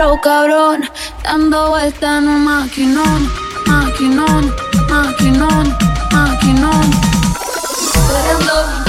flow cabrón, dando vuelta en un maquinón, maquinón, maquinón, maquinón. Perreando,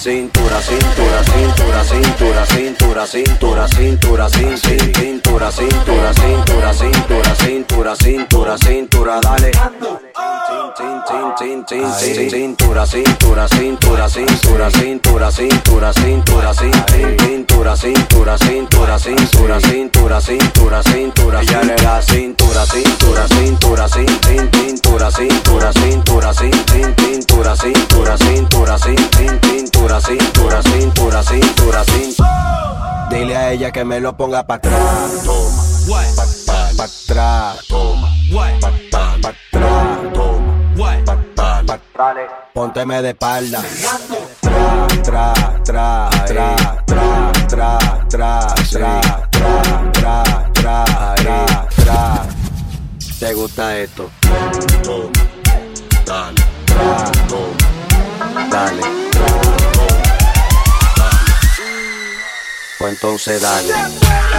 cintura, cintura, cintura, cintura, cintura, cintura, cintura, cintura, cintura, cintura, cintura, cintura, cintura, cintura, cintura, dale. Cintura, cintura, cintura, cintura, cintura, cintura, cintura, cintura, cintura, cintura, cintura, cintura, cintura, cintura, cintura, ya le da cintura, cintura, cintura, cintura, cintura, cintura, cintura, cintura, que me lo ponga para atrás. Toma. Pa atrás. Toma. Pa atrás. Toma. Pónteme de espalda. Tra, tra, tra, tra, tra, tra, tra, tra, tra, tra, tra, tra. ¿Te gusta esto? Toma. Entonces dale.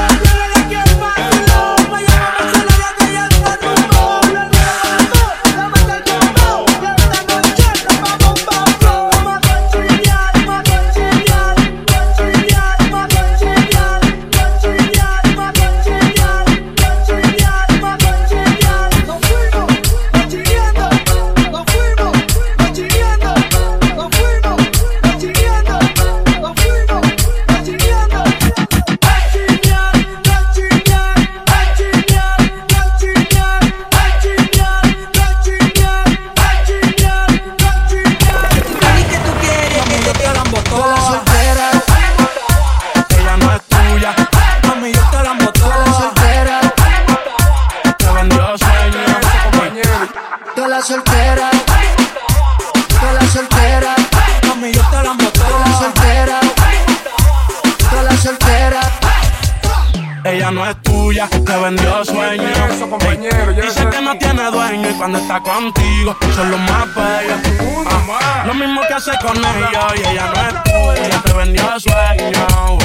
Cuando está contigo son los más bellos. Ah, lo mismo que hace con ellos y ella no es tuya, te vendió sueño.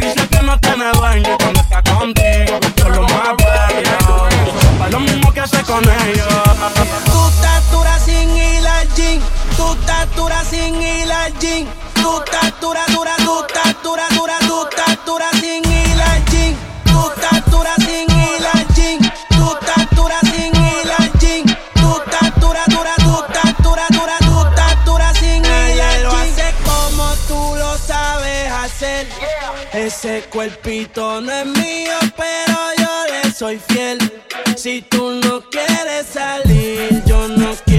Dice que no tiene dueño cuando está contigo son los más bellos. Lo mismo que hace con ellos. Tu estatura sin hilar jean, tu estatura sin hilar jean, no es mío, pero yo le soy fiel. Si tú no quieres salir, yo no quiero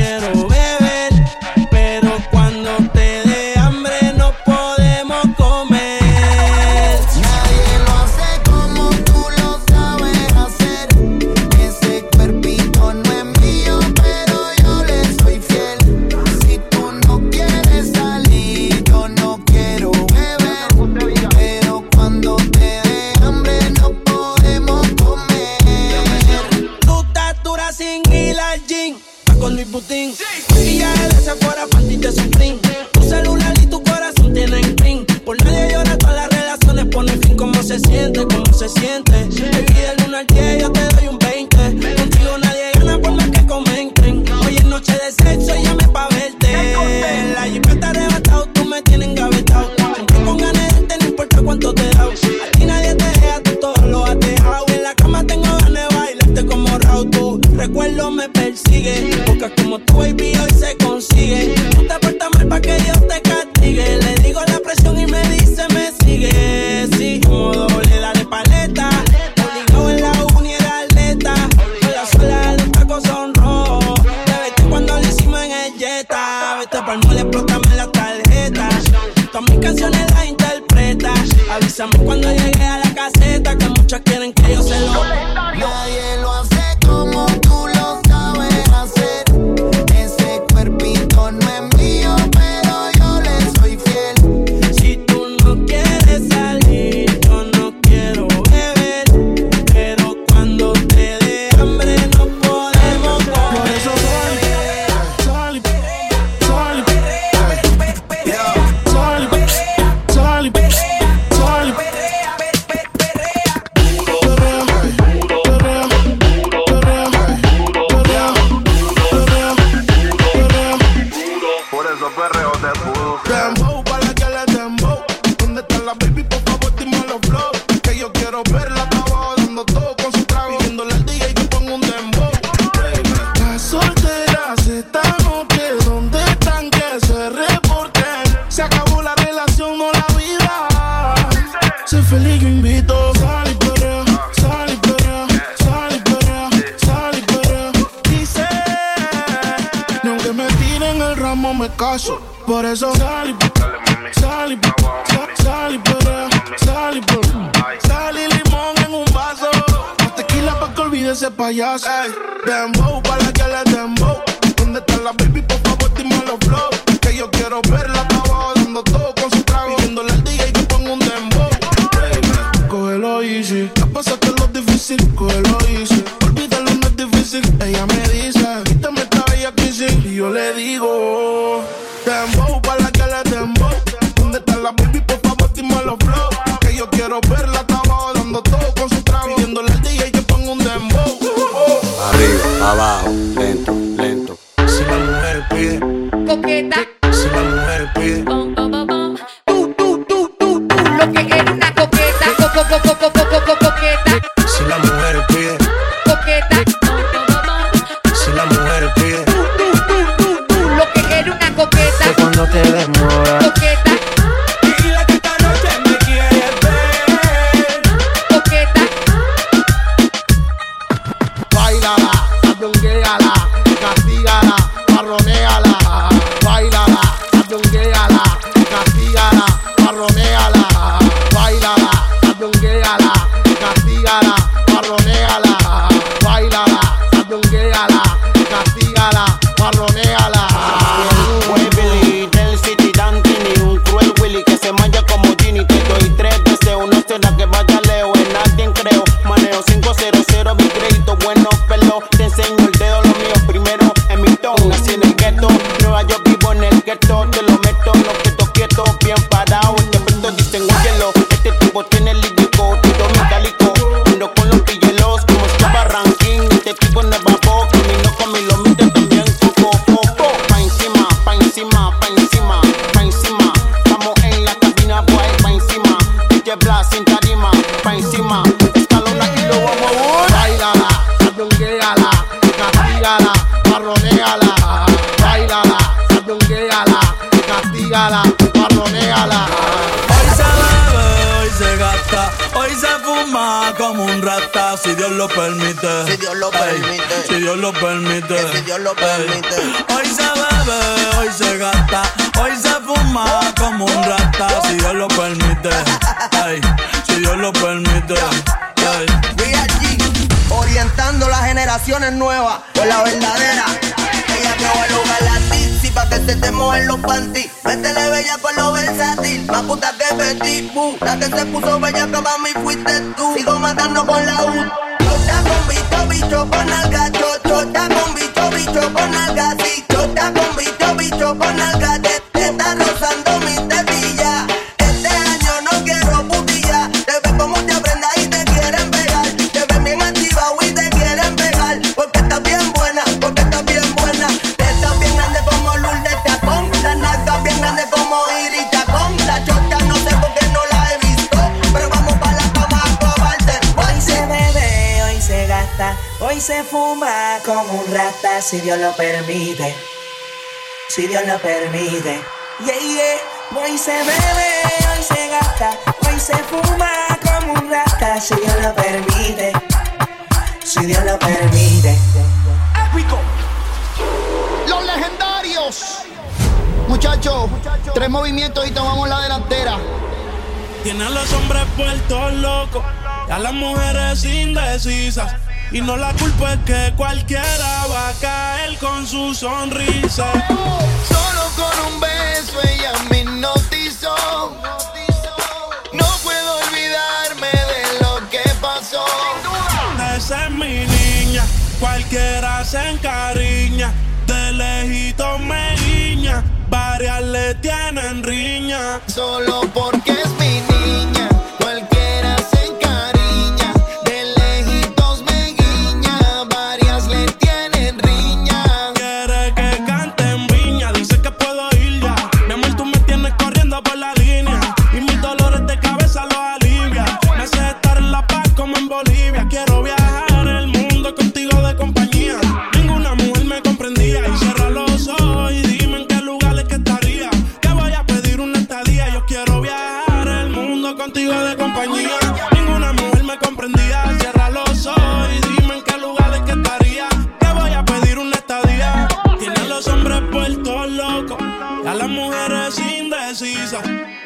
Por eso sal y sal y sal y sal y sal y limón en un vaso. Tequila pa' que olvide ese payaso. Ey, dembow pa' la que le dembow. ¿Dónde está la baby? Por favor, dime los flow. Que yo quiero verla pa' abajo Matíala, castígala, marroneala, bailala, sandungueala, castígala, marroneala. Hoy se bebe, hoy se gasta, hoy se fuma como un rata, si Dios lo permite. Si Dios lo permite. Ey, si Dios lo permite. Que si Dios lo permite. Ey, hoy se bebe, hoy se gasta, hoy se fuma como un rata, si Dios lo permite. Ey, si Dios lo permite las generaciones nuevas con la verdadera. Ella te va a lograr la tizi pa' que se te mojen los panties. Métele bella con lo versátil, más puta que Betty La que se puso bella que para mí fuiste tú. Sigo matando con la U. Con se fuma como un rata si Dios lo permite. Si Dios lo permite. Yeah, yeah. Hoy se bebe, hoy se gasta, hoy se fuma como un rata si Dios lo permite. Si Dios lo permite. Épico. Los legendarios. Muchachos, tres movimientos y tomamos la delantera. Tiene a los hombres puertos locos, a las mujeres indecisas. Y no la culpa es que cualquiera va a caer con su sonrisa. Solo con un beso ella me hipnotizó. No puedo olvidarme de lo que pasó. Esa es mi niña, cualquiera se encariña. De lejito me guiña, varias le tienen riña. Solo porque es mi niña,